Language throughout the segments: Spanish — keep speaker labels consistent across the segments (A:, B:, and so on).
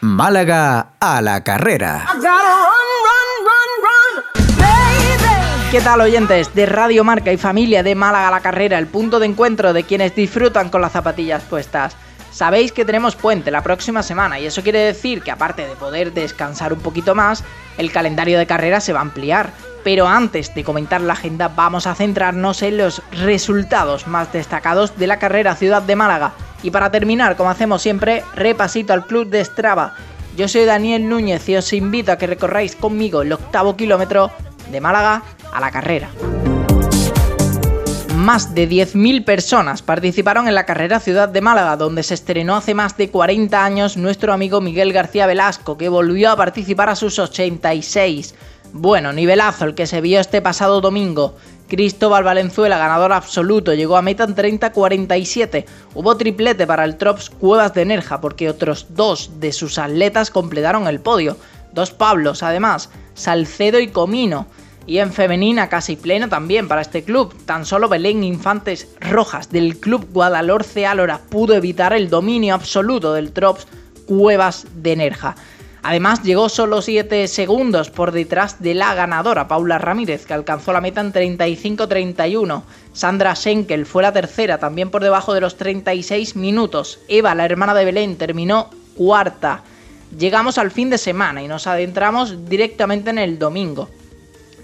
A: Málaga a la carrera.
B: ¿Qué tal oyentes de Radio Marca y familia de Málaga a la carrera, el punto de encuentro de quienes disfrutan con las zapatillas puestas? Sabéis que tenemos puente la próxima semana y eso quiere decir que aparte de poder descansar un poquito más, el calendario de carrera se va a ampliar. Pero antes de comentar la agenda vamos a centrarnos en los resultados más destacados de la carrera Ciudad de Málaga. Y para terminar, como hacemos siempre, repasito al club de Strava. Yo soy Daniel Núñez y os invito a que recorráis conmigo el octavo kilómetro de Málaga a la carrera. Más de 10.000 personas participaron en la carrera Ciudad de Málaga, donde se estrenó hace más de 40 años nuestro amigo Miguel García Velasco, que volvió a participar a sus 86. Bueno, nivelazo el que se vio este pasado domingo. Cristóbal Valenzuela, ganador absoluto, llegó a meta en 30-47. Hubo triplete para el Trops Cuevas de Nerja, porque otros dos de sus atletas completaron el podio. Dos Pablos, además, Salcedo y Comino y en femenina casi pleno también para este club. Tan solo Belén Infantes Rojas del club Guadalhorce Álora pudo evitar el dominio absoluto del Trops Cuevas de Nerja. Además llegó solo 7 segundos por detrás de la ganadora Paula Ramírez que alcanzó la meta en 35-31. Sandra Schenkel fue la tercera también por debajo de los 36 minutos. Eva, la hermana de Belén, terminó cuarta. Llegamos al fin de semana y nos adentramos directamente en el domingo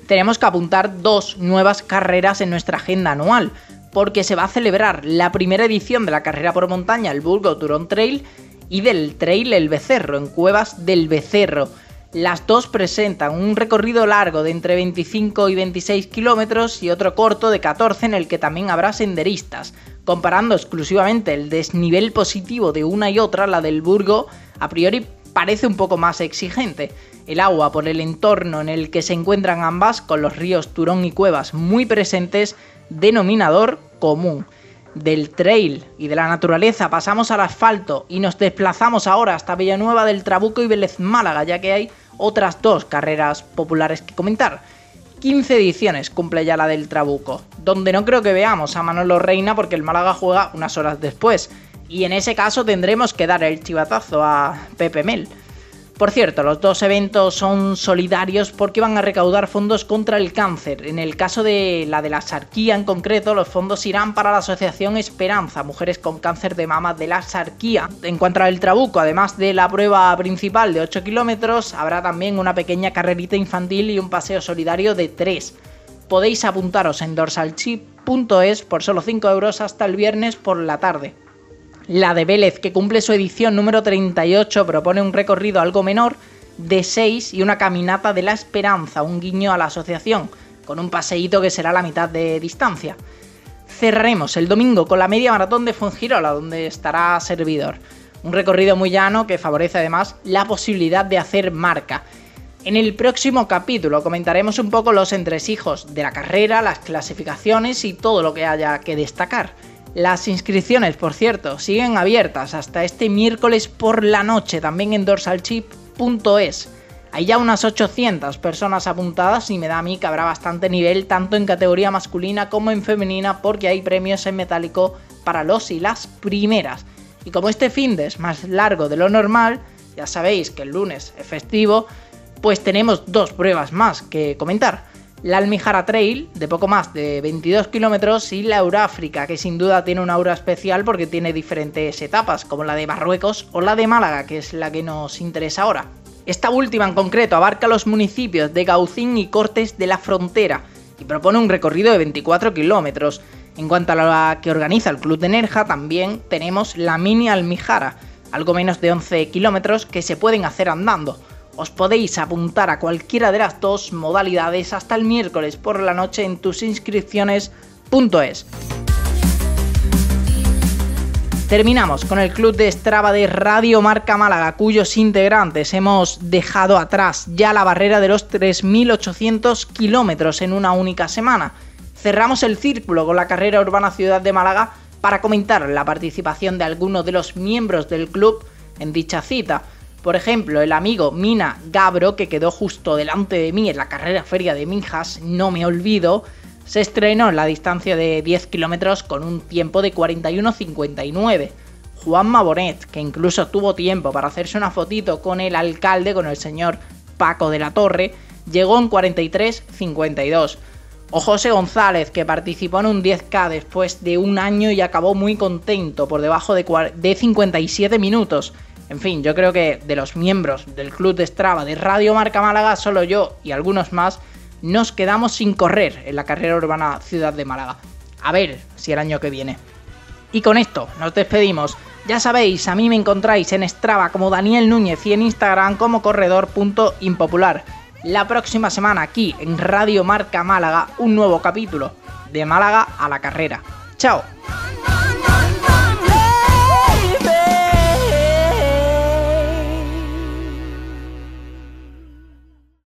B: tenemos que apuntar dos nuevas carreras en nuestra agenda anual, porque se va a celebrar la primera edición de la carrera por montaña, el Burgo Turón Trail, y del Trail El Becerro, en Cuevas del Becerro. Las dos presentan un recorrido largo de entre 25 y 26 kilómetros y otro corto de 14 en el que también habrá senderistas. Comparando exclusivamente el desnivel positivo de una y otra, la del Burgo a priori parece un poco más exigente. El agua por el entorno en el que se encuentran ambas, con los ríos Turón y Cuevas muy presentes, denominador común. Del trail y de la naturaleza pasamos al asfalto y nos desplazamos ahora hasta Villanueva del Trabuco y Vélez Málaga, ya que hay otras dos carreras populares que comentar. 15 ediciones cumple ya la del Trabuco, donde no creo que veamos a Manolo Reina porque el Málaga juega unas horas después, y en ese caso tendremos que dar el chivatazo a Pepe Mel. Por cierto, los dos eventos son solidarios porque van a recaudar fondos contra el cáncer. En el caso de la de la Sarquía en concreto, los fondos irán para la Asociación Esperanza, Mujeres con Cáncer de Mama de la Sarquía. En cuanto al Trabuco, además de la prueba principal de 8 kilómetros, habrá también una pequeña carrerita infantil y un paseo solidario de 3. Podéis apuntaros en dorsalchip.es por solo 5 euros hasta el viernes por la tarde. La de Vélez, que cumple su edición número 38, propone un recorrido algo menor de 6 y una caminata de la esperanza, un guiño a la asociación, con un paseíto que será la mitad de distancia. Cerraremos el domingo con la media maratón de Fungirola, donde estará servidor. Un recorrido muy llano que favorece además la posibilidad de hacer marca. En el próximo capítulo comentaremos un poco los entresijos de la carrera, las clasificaciones y todo lo que haya que destacar. Las inscripciones, por cierto, siguen abiertas hasta este miércoles por la noche, también en dorsalchip.es. Hay ya unas 800 personas apuntadas y me da a mí que habrá bastante nivel tanto en categoría masculina como en femenina porque hay premios en metálico para los y las primeras. Y como este fin de es más largo de lo normal, ya sabéis que el lunes es festivo, pues tenemos dos pruebas más que comentar la Almijara Trail, de poco más de 22 kilómetros, y la Euráfrica, que sin duda tiene una aura especial porque tiene diferentes etapas, como la de Marruecos o la de Málaga, que es la que nos interesa ahora. Esta última en concreto abarca los municipios de Gaucín y Cortes de la Frontera y propone un recorrido de 24 kilómetros. En cuanto a la que organiza el Club de Nerja, también tenemos la Mini Almijara, algo menos de 11 kilómetros que se pueden hacer andando os podéis apuntar a cualquiera de las dos modalidades hasta el miércoles por la noche en tusinscripciones.es. Terminamos con el club de Strava de Radio Marca Málaga, cuyos integrantes hemos dejado atrás ya la barrera de los 3.800 kilómetros en una única semana. Cerramos el círculo con la carrera urbana Ciudad de Málaga para comentar la participación de algunos de los miembros del club en dicha cita. Por ejemplo, el amigo Mina Gabro, que quedó justo delante de mí en la carrera feria de Minjas, no me olvido, se estrenó en la distancia de 10 kilómetros con un tiempo de 41.59. Juanma Bonet, que incluso tuvo tiempo para hacerse una fotito con el alcalde, con el señor Paco de la Torre, llegó en 43.52. O José González, que participó en un 10K después de un año y acabó muy contento, por debajo de, de 57 minutos. En fin, yo creo que de los miembros del Club de Strava de Radio Marca Málaga, solo yo y algunos más nos quedamos sin correr en la carrera urbana Ciudad de Málaga. A ver si el año que viene. Y con esto nos despedimos. Ya sabéis, a mí me encontráis en Strava como Daniel Núñez y en Instagram como corredor.impopular. La próxima semana aquí en Radio Marca Málaga un nuevo capítulo de Málaga a la carrera. ¡Chao!